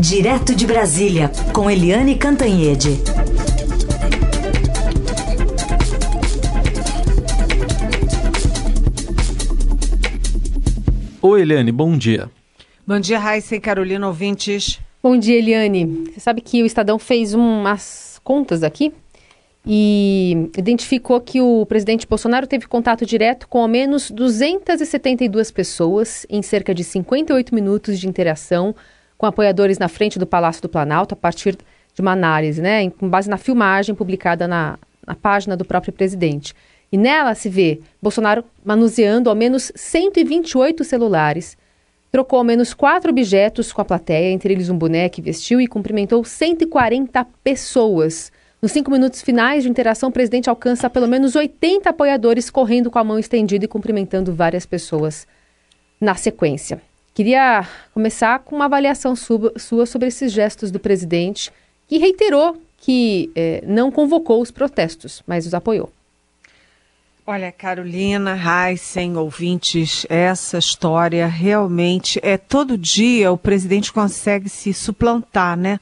Direto de Brasília, com Eliane Cantanhede. Oi, Eliane, bom dia. Bom dia, Raíssa e Carolina, ouvintes. Bom dia, Eliane. Você sabe que o Estadão fez umas contas aqui e identificou que o presidente Bolsonaro teve contato direto com ao menos 272 pessoas em cerca de 58 minutos de interação com apoiadores na frente do Palácio do Planalto a partir de uma análise, né, com base na filmagem publicada na, na página do próprio presidente. E nela se vê Bolsonaro manuseando ao menos 128 celulares, trocou ao menos quatro objetos com a plateia, entre eles um boneco que vestiu e cumprimentou 140 pessoas. Nos cinco minutos finais de interação, o presidente alcança pelo menos 80 apoiadores correndo com a mão estendida e cumprimentando várias pessoas na sequência. Queria começar com uma avaliação sua sobre esses gestos do presidente, que reiterou que eh, não convocou os protestos, mas os apoiou. Olha, Carolina, Heisen, ouvintes, essa história realmente é todo dia o presidente consegue se suplantar, né?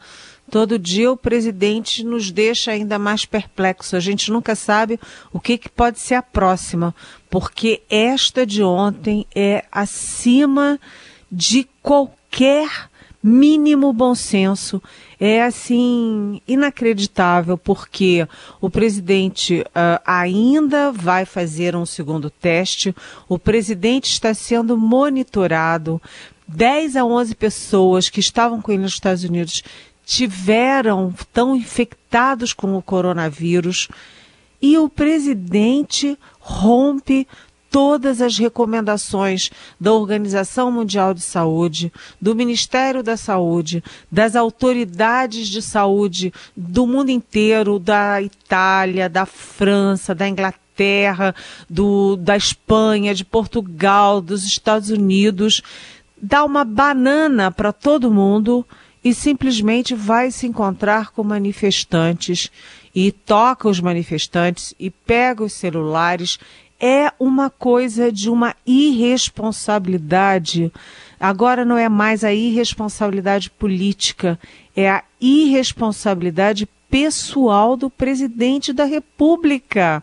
Todo dia o presidente nos deixa ainda mais perplexos. A gente nunca sabe o que, que pode ser a próxima, porque esta de ontem é acima de qualquer mínimo bom senso. É assim inacreditável porque o presidente uh, ainda vai fazer um segundo teste. O presidente está sendo monitorado. 10 a 11 pessoas que estavam com ele nos Estados Unidos tiveram tão infectados com o coronavírus e o presidente rompe todas as recomendações da Organização Mundial de Saúde, do Ministério da Saúde, das autoridades de saúde do mundo inteiro, da Itália, da França, da Inglaterra, do, da Espanha, de Portugal, dos Estados Unidos, dá uma banana para todo mundo e simplesmente vai se encontrar com manifestantes e toca os manifestantes e pega os celulares é uma coisa de uma irresponsabilidade. Agora não é mais a irresponsabilidade política, é a irresponsabilidade pessoal do presidente da República.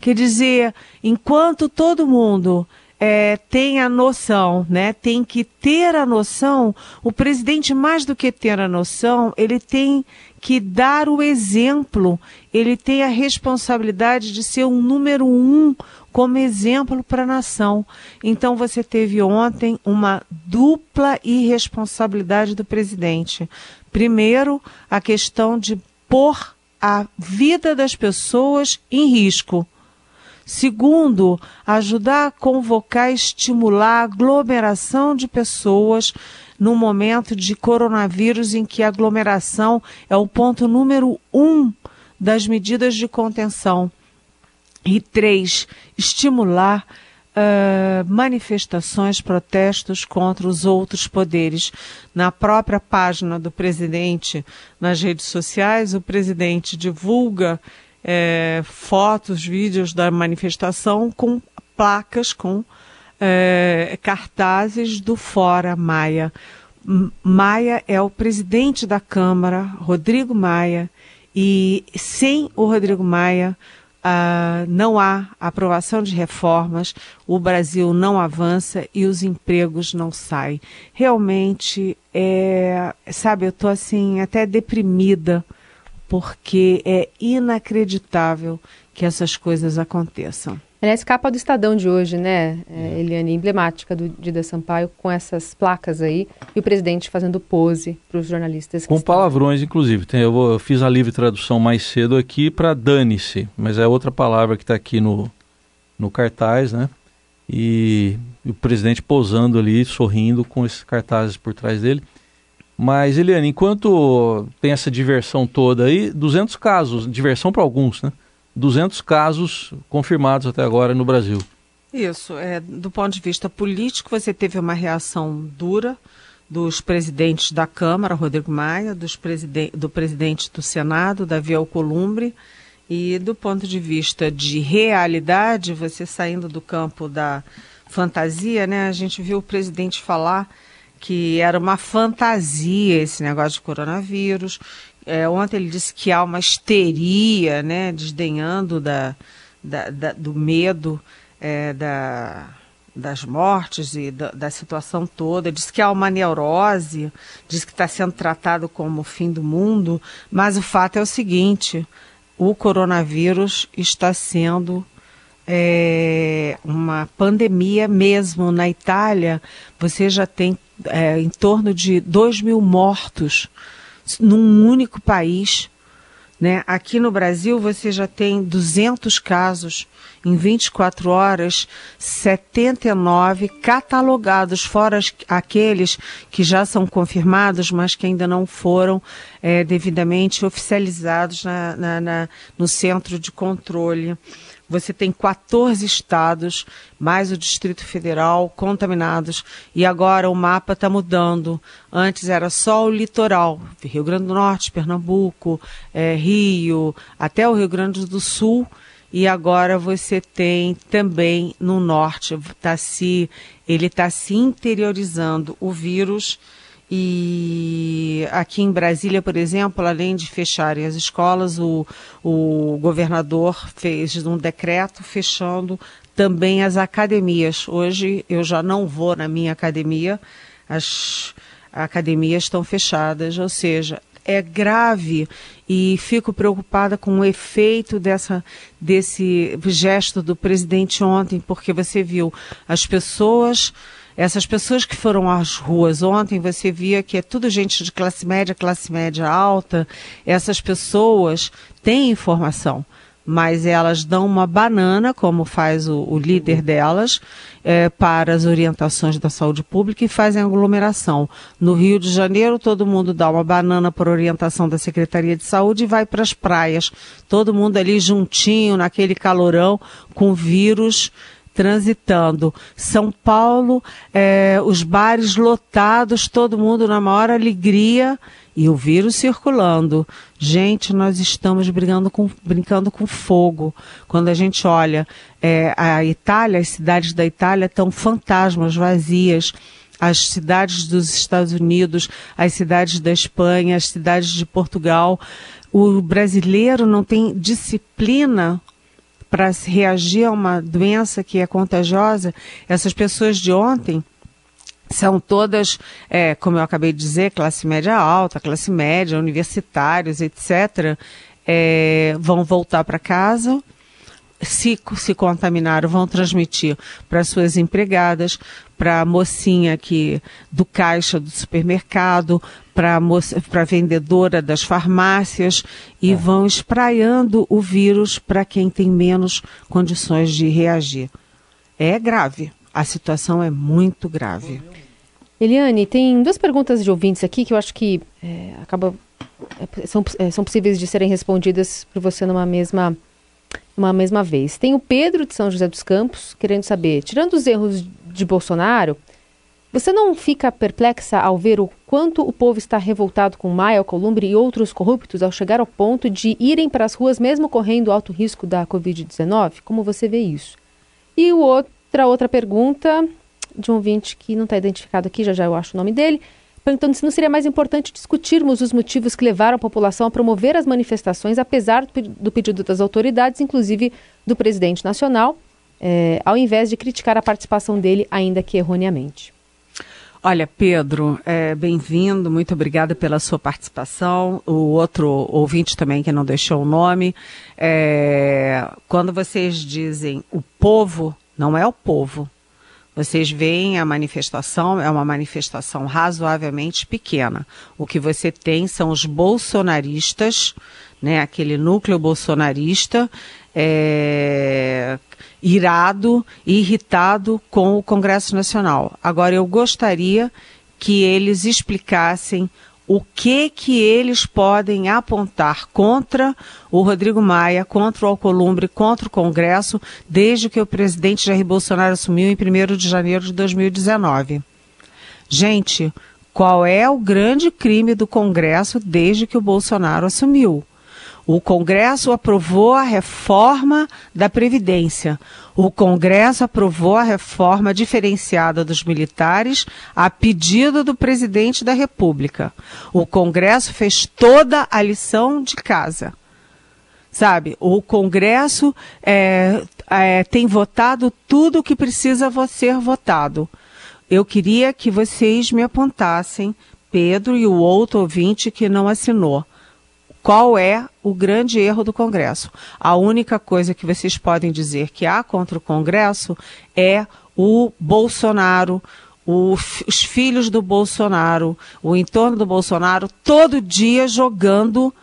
Quer dizer, enquanto todo mundo é, tem a noção, né? Tem que ter a noção. O presidente, mais do que ter a noção, ele tem que dar o exemplo, ele tem a responsabilidade de ser um número um como exemplo para a nação. Então você teve ontem uma dupla irresponsabilidade do presidente. Primeiro, a questão de pôr a vida das pessoas em risco. Segundo, ajudar a convocar estimular a aglomeração de pessoas no momento de coronavírus em que a aglomeração é o ponto número um das medidas de contenção. E três, estimular uh, manifestações, protestos contra os outros poderes. Na própria página do presidente nas redes sociais, o presidente divulga fotos, vídeos da manifestação com placas, com é, cartazes do Fora Maia. Maia é o presidente da Câmara, Rodrigo Maia, e sem o Rodrigo Maia uh, não há aprovação de reformas, o Brasil não avança e os empregos não saem. Realmente, é, sabe, eu estou assim até deprimida porque é inacreditável que essas coisas aconteçam. Aliás, capa do Estadão de hoje, né, é, Eliane, emblemática do Dida Sampaio, com essas placas aí, e o presidente fazendo pose para os jornalistas. Com estão... palavrões, inclusive. Tem, eu, vou, eu, fiz a livre tradução mais cedo aqui para dane-se, mas é outra palavra que está aqui no, no cartaz, né? E, e o presidente posando ali, sorrindo com esses cartazes por trás dele. Mas, Eliane, enquanto tem essa diversão toda aí, 200 casos, diversão para alguns, né? 200 casos confirmados até agora no Brasil. Isso, é, do ponto de vista político, você teve uma reação dura dos presidentes da Câmara, Rodrigo Maia, dos presiden do presidente do Senado, Davi Alcolumbre, e do ponto de vista de realidade, você saindo do campo da fantasia, né, a gente viu o presidente falar que era uma fantasia esse negócio de coronavírus. É, ontem ele disse que há uma histeria, né, desdenhando da, da, da do medo é, da, das mortes e da, da, situação toda. Diz que há uma neurose, diz que está sendo tratado como o fim do mundo, mas o fato é o seguinte: o coronavírus está sendo é, uma pandemia mesmo. Na Itália, você já tem é, em torno de 2 mil mortos num único país. Né? Aqui no Brasil, você já tem 200 casos em 24 horas, 79 catalogados, fora aqueles que já são confirmados, mas que ainda não foram é, devidamente oficializados na, na, na, no centro de controle. Você tem 14 estados, mais o Distrito Federal, contaminados. E agora o mapa está mudando. Antes era só o litoral, Rio Grande do Norte, Pernambuco, é, Rio, até o Rio Grande do Sul. E agora você tem também no norte, tá se, ele está se interiorizando o vírus e aqui em Brasília, por exemplo, além de fecharem as escolas, o, o governador fez um decreto fechando também as academias. Hoje eu já não vou na minha academia, as academias estão fechadas, ou seja, é grave e fico preocupada com o efeito dessa, desse gesto do presidente ontem, porque você viu as pessoas essas pessoas que foram às ruas ontem, você via que é tudo gente de classe média, classe média alta. Essas pessoas têm informação, mas elas dão uma banana, como faz o, o líder delas, é, para as orientações da saúde pública e fazem aglomeração. No Rio de Janeiro, todo mundo dá uma banana por orientação da Secretaria de Saúde e vai para as praias. Todo mundo ali juntinho, naquele calorão, com vírus transitando. São Paulo, é, os bares lotados, todo mundo na maior alegria e o vírus circulando. Gente, nós estamos brigando com, brincando com fogo. Quando a gente olha é, a Itália, as cidades da Itália estão fantasmas, vazias. As cidades dos Estados Unidos, as cidades da Espanha, as cidades de Portugal. O brasileiro não tem disciplina para reagir a uma doença que é contagiosa, essas pessoas de ontem são todas, é, como eu acabei de dizer, classe média alta, classe média, universitários, etc., é, vão voltar para casa se se contaminaram, vão transmitir para suas empregadas, para a mocinha que do caixa do supermercado, para a vendedora das farmácias e é. vão espraiando o vírus para quem tem menos condições de reagir. É grave. A situação é muito grave. Eliane, tem duas perguntas de ouvintes aqui que eu acho que é, acaba, é, são, é, são possíveis de serem respondidas por você numa mesma uma mesma vez. Tem o Pedro de São José dos Campos querendo saber, tirando os erros de Bolsonaro, você não fica perplexa ao ver o quanto o povo está revoltado com Maia, Alcolumbre e outros corruptos ao chegar ao ponto de irem para as ruas mesmo correndo alto risco da Covid-19? Como você vê isso? E outra, outra pergunta de um ouvinte que não está identificado aqui, já já eu acho o nome dele perguntando se não seria mais importante discutirmos os motivos que levaram a população a promover as manifestações, apesar do pedido das autoridades, inclusive do presidente nacional, é, ao invés de criticar a participação dele, ainda que erroneamente. Olha, Pedro, é, bem-vindo, muito obrigada pela sua participação. O outro ouvinte também que não deixou o nome. É, quando vocês dizem o povo, não é o povo, vocês veem a manifestação, é uma manifestação razoavelmente pequena. O que você tem são os bolsonaristas, né, aquele núcleo bolsonarista, é, irado e irritado com o Congresso Nacional. Agora, eu gostaria que eles explicassem o que que eles podem apontar contra o Rodrigo Maia, contra o Alcolumbre, contra o Congresso, desde que o presidente Jair Bolsonaro assumiu em 1 de janeiro de 2019. Gente, qual é o grande crime do Congresso desde que o Bolsonaro assumiu? O Congresso aprovou a reforma da Previdência. O Congresso aprovou a reforma diferenciada dos militares a pedido do presidente da República. O Congresso fez toda a lição de casa. Sabe, o Congresso é, é, tem votado tudo o que precisa ser votado. Eu queria que vocês me apontassem, Pedro e o outro ouvinte que não assinou qual é o grande erro do Congresso? A única coisa que vocês podem dizer que há contra o Congresso é o Bolsonaro, o, os filhos do Bolsonaro, o entorno do Bolsonaro, todo dia jogando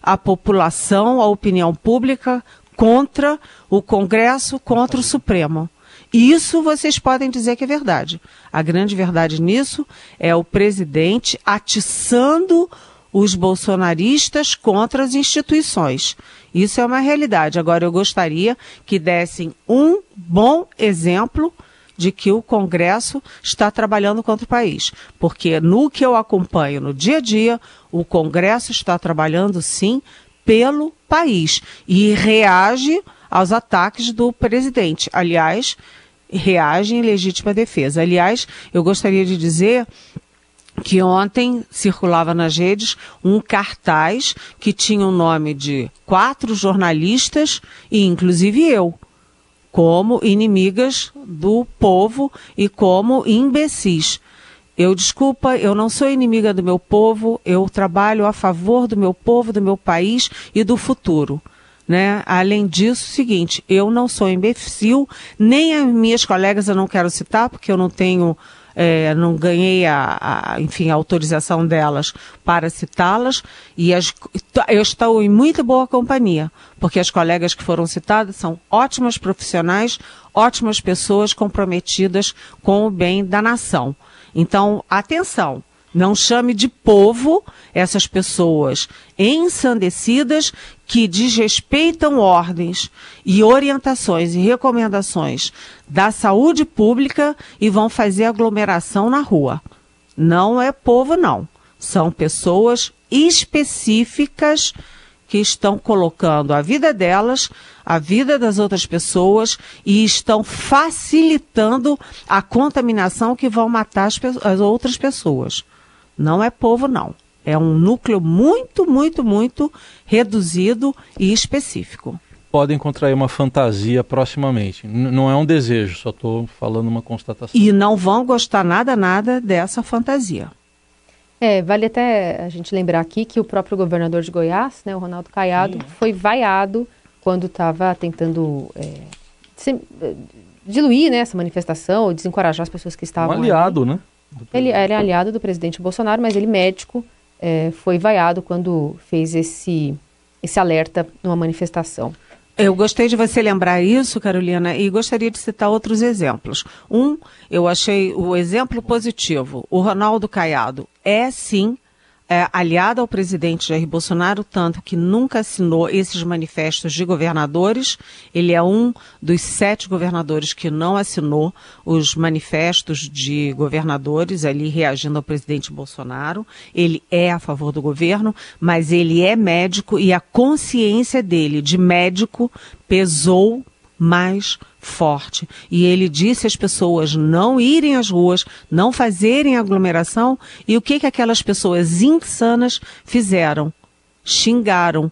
a população, a opinião pública contra o Congresso, contra o Supremo. Isso vocês podem dizer que é verdade. A grande verdade nisso é o presidente atiçando os bolsonaristas contra as instituições. Isso é uma realidade. Agora, eu gostaria que dessem um bom exemplo de que o Congresso está trabalhando contra o país. Porque no que eu acompanho no dia a dia, o Congresso está trabalhando sim pelo país e reage aos ataques do presidente. Aliás, reage em legítima defesa. Aliás, eu gostaria de dizer que ontem circulava nas redes um cartaz que tinha o nome de quatro jornalistas e inclusive eu, como inimigas do povo e como imbecis. Eu desculpa, eu não sou inimiga do meu povo, eu trabalho a favor do meu povo, do meu país e do futuro. Né? Além disso, seguinte, eu não sou imbecil, nem as minhas colegas eu não quero citar, porque eu não tenho é, não ganhei a, a, enfim, a autorização delas para citá-las e as, eu estou em muito boa companhia, porque as colegas que foram citadas são ótimas profissionais, ótimas pessoas comprometidas com o bem da nação. Então, atenção, não chame de povo essas pessoas ensandecidas que desrespeitam ordens e orientações e recomendações da saúde pública e vão fazer aglomeração na rua. Não é povo, não. São pessoas específicas que estão colocando a vida delas, a vida das outras pessoas e estão facilitando a contaminação que vão matar as, as outras pessoas. Não é povo, não. É um núcleo muito, muito, muito reduzido e específico. Podem contrair uma fantasia proximamente. N não é um desejo, só estou falando uma constatação. E não vão gostar nada, nada dessa fantasia. É, vale até a gente lembrar aqui que o próprio governador de Goiás, né, o Ronaldo Caiado, Sim. foi vaiado quando estava tentando é, se, é, diluir né, essa manifestação, ou desencorajar as pessoas que estavam. Um aliado, ali. né? Ele, ele, é aliado do presidente Bolsonaro, mas ele médico é, foi vaiado quando fez esse, esse alerta numa manifestação. Eu gostei de você lembrar isso, Carolina, e gostaria de citar outros exemplos. Um, eu achei o exemplo positivo. O Ronaldo Caiado é, sim, é, aliado ao presidente Jair Bolsonaro, tanto que nunca assinou esses manifestos de governadores. Ele é um dos sete governadores que não assinou os manifestos de governadores ali reagindo ao presidente Bolsonaro. Ele é a favor do governo, mas ele é médico e a consciência dele de médico pesou mais forte. E ele disse às pessoas não irem às ruas, não fazerem aglomeração. E o que, que aquelas pessoas insanas fizeram? Xingaram,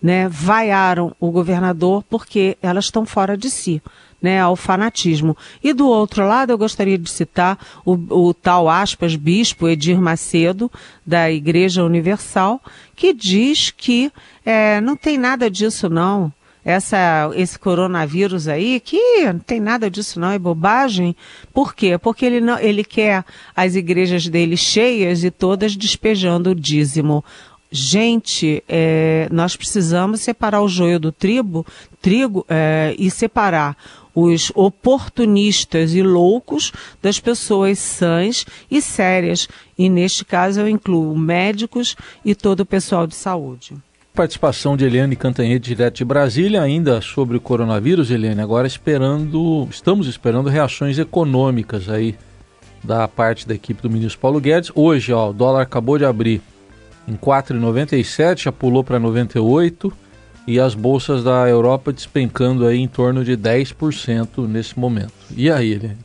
né, vaiaram o governador porque elas estão fora de si. Né, ao fanatismo. E do outro lado, eu gostaria de citar o, o tal aspas bispo Edir Macedo, da Igreja Universal, que diz que é, não tem nada disso não essa, esse coronavírus aí, que não tem nada disso não, é bobagem. Por quê? Porque ele, não, ele quer as igrejas dele cheias e todas despejando o dízimo. Gente, é, nós precisamos separar o joio do trigo, trigo é, e separar os oportunistas e loucos das pessoas sãs e sérias. E neste caso eu incluo médicos e todo o pessoal de saúde. Participação de Eliane Cantanhede, direto de Brasília, ainda sobre o coronavírus, Eliane. Agora esperando, estamos esperando reações econômicas aí da parte da equipe do ministro Paulo Guedes. Hoje, ó, o dólar acabou de abrir em 4,97, já pulou para 98 e as bolsas da Europa despencando aí em torno de 10% nesse momento. E aí, ele?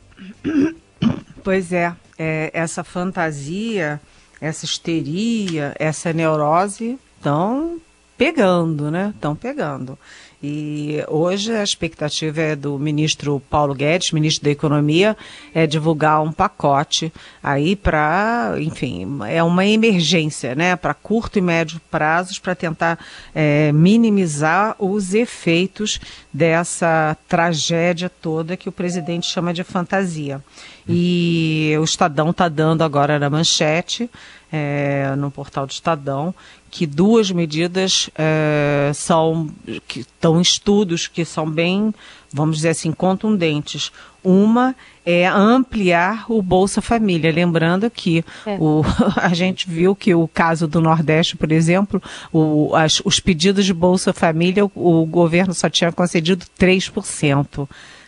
Pois é, é, essa fantasia, essa histeria, essa neurose estão pegando, né? Estão pegando. E hoje a expectativa é do ministro Paulo Guedes, ministro da Economia, é divulgar um pacote aí para, enfim, é uma emergência, né, para curto e médio prazos para tentar é, minimizar os efeitos dessa tragédia toda que o presidente chama de fantasia. E o Estadão está dando agora na manchete, é, no portal do Estadão, que duas medidas é, são que estão em estudos que são bem, vamos dizer assim, contundentes. Uma é ampliar o Bolsa Família, lembrando que é. o, a gente viu que o caso do Nordeste, por exemplo, o, as, os pedidos de Bolsa Família, o, o governo só tinha concedido 3%.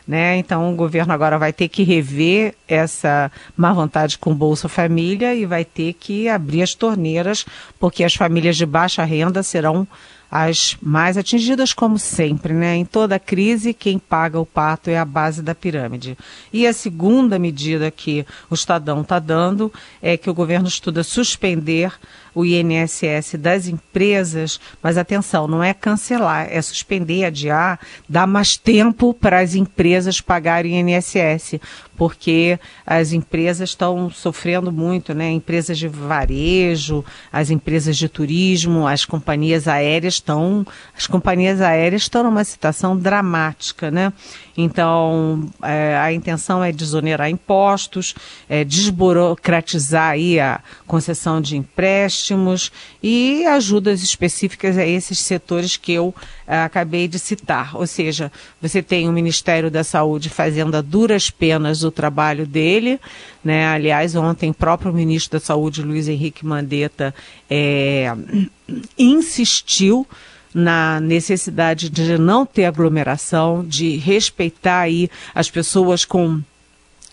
Né? Então o governo agora vai ter que rever essa má vontade com Bolsa Família e vai ter que abrir as torneiras, porque as famílias de baixa renda serão as mais atingidas, como sempre, né? Em toda crise, quem paga o pato é a base da pirâmide. E a segunda medida que o Estadão está dando é que o governo estuda suspender o INSS das empresas, mas atenção, não é cancelar, é suspender, adiar, dar mais tempo para as empresas pagarem INSS, porque as empresas estão sofrendo muito, né? Empresas de varejo, as empresas de turismo, as companhias aéreas estão, as companhias aéreas estão numa situação dramática, né? Então, é, a intenção é desonerar impostos, é, desburocratizar aí a concessão de empréstimos e ajudas específicas a esses setores que eu é, acabei de citar. Ou seja, você tem o Ministério da Saúde fazendo a duras penas o trabalho dele, né? Aliás, ontem, próprio ministro da Saúde, Luiz Henrique Mandetta, é, insistiu na necessidade de não ter aglomeração, de respeitar aí as pessoas com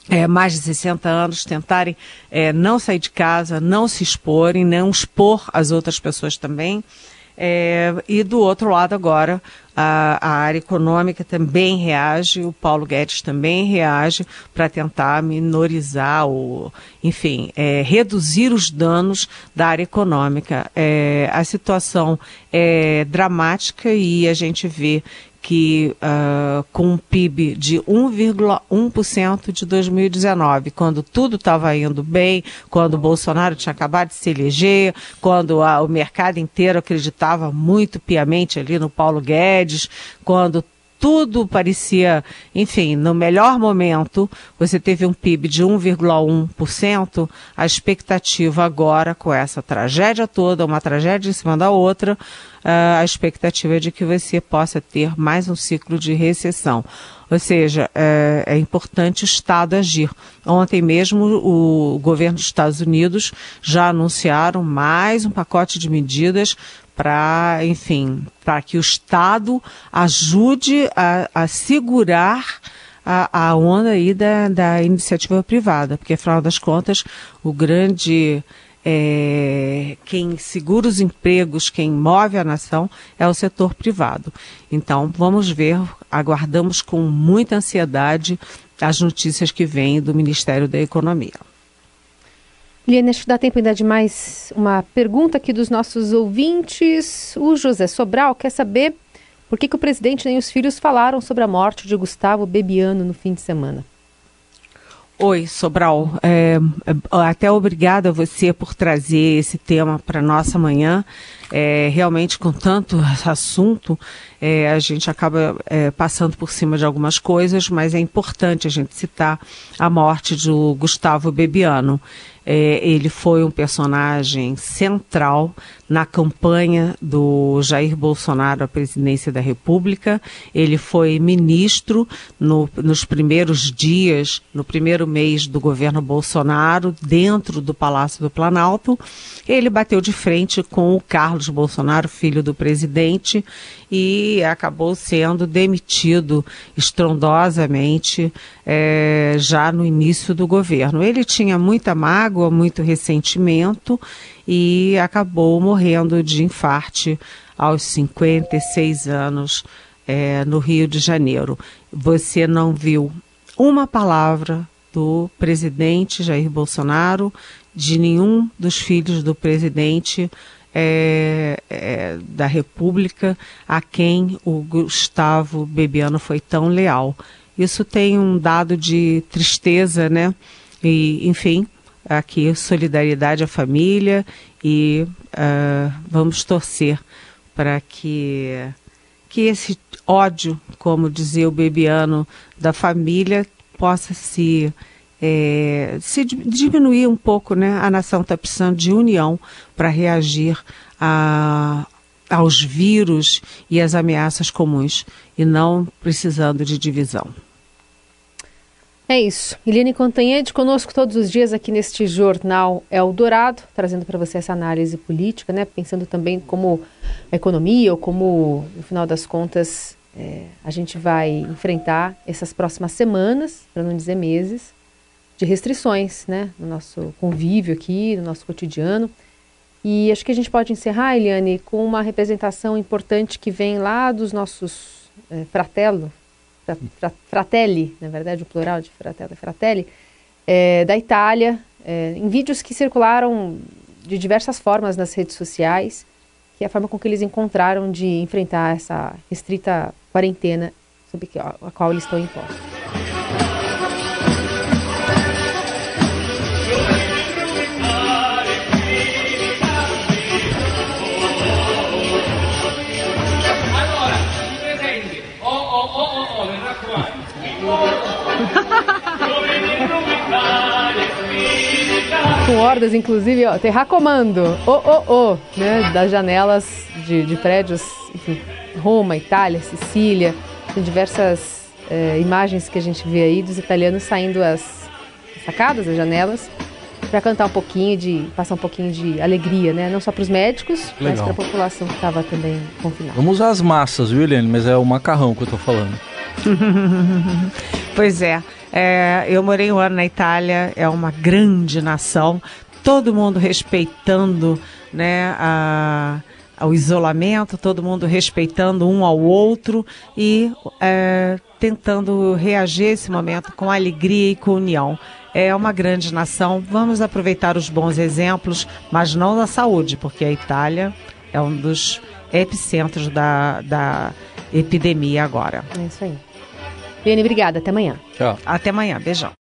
é, mais de 60 anos tentarem é, não sair de casa, não se exporem, não expor as outras pessoas também. É, e do outro lado agora, a, a, área econômica também reage, o Paulo Guedes também reage para tentar minorizar ou, enfim, é, reduzir os danos da área econômica. É, a situação é dramática e a gente vê que uh, com um PIB de 1,1% de 2019, quando tudo estava indo bem, quando o Bolsonaro tinha acabado de se eleger, quando a, o mercado inteiro acreditava muito piamente ali no Paulo Guedes, quando tudo parecia, enfim, no melhor momento, você teve um PIB de 1,1%, a expectativa agora, com essa tragédia toda, uma tragédia em cima da outra, uh, a expectativa é de que você possa ter mais um ciclo de recessão. Ou seja, é, é, importante o Estado agir. Ontem mesmo, o governo dos Estados Unidos já anunciaram mais um pacote de medidas para, enfim, para que o Estado ajude a, a segurar a, a, onda aí da, da iniciativa privada, porque afinal das contas o grande é, quem segura os empregos, quem move a nação é o setor privado. Então vamos ver, aguardamos com muita ansiedade as notícias que vêm do Ministério da Economia. Liane, acho que dá tempo ainda de mais uma pergunta aqui dos nossos ouvintes. O José Sobral quer saber por que, que o presidente nem os filhos falaram sobre a morte de Gustavo Bebiano no fim de semana. Oi, Sobral. É, é até obrigada a você por trazer esse tema para nossa manhã. É, realmente, com tanto assunto, é, a gente acaba é, passando por cima de algumas coisas, mas é importante a gente citar a morte do Gustavo Bebiano. É, ele foi um personagem central na campanha do Jair Bolsonaro à presidência da República. Ele foi ministro no, nos primeiros dias, no primeiro mês do governo Bolsonaro, dentro do Palácio do Planalto. Ele bateu de frente com o Carlos Carlos Bolsonaro, filho do presidente, e acabou sendo demitido estrondosamente é, já no início do governo. Ele tinha muita mágoa, muito ressentimento e acabou morrendo de infarte aos 56 anos é, no Rio de Janeiro. Você não viu uma palavra do presidente Jair Bolsonaro, de nenhum dos filhos do presidente é, é, da República a quem o Gustavo Bebiano foi tão leal. Isso tem um dado de tristeza, né? E, enfim, aqui solidariedade à família e uh, vamos torcer para que, que esse ódio, como dizia o Bebiano, da família possa se, é, se diminuir um pouco, né? A nação está precisando de união para reagir a, aos vírus e às ameaças comuns e não precisando de divisão. É isso. Eliane Contanhede conosco todos os dias aqui neste jornal Eldorado, trazendo para você essa análise política, né? pensando também como a economia ou como, no final das contas, é, a gente vai enfrentar essas próximas semanas, para não dizer meses, de restrições né? no nosso convívio aqui, no nosso cotidiano. E acho que a gente pode encerrar, Eliane, com uma representação importante que vem lá dos nossos é, fratello, fratelli, na verdade o plural de fratello é fratelli, é, da Itália, é, em vídeos que circularam de diversas formas nas redes sociais, que é a forma com que eles encontraram de enfrentar essa restrita quarentena sob a qual eles estão impostos. Com hordas, inclusive, ó, terracomando, ô, ô, ô, né, das janelas de, de prédios, enfim, Roma, Itália, Sicília, tem diversas é, imagens que a gente vê aí dos italianos saindo as sacadas, as janelas, para cantar um pouquinho de, passar um pouquinho de alegria, né? Não só para os médicos, Legal. mas para a população que estava também confinada. Vamos usar as massas, viu, Eliane? Mas é o macarrão que eu estou falando. pois é. É. Eu morei um ano na Itália, é uma grande nação, todo mundo respeitando né, a, o isolamento, todo mundo respeitando um ao outro e é, tentando reagir esse momento com alegria e com união. É uma grande nação, vamos aproveitar os bons exemplos, mas não da saúde, porque a Itália é um dos epicentros da, da epidemia agora. É isso aí. Viane, obrigada. Até amanhã. Tchau. Até amanhã. Beijão.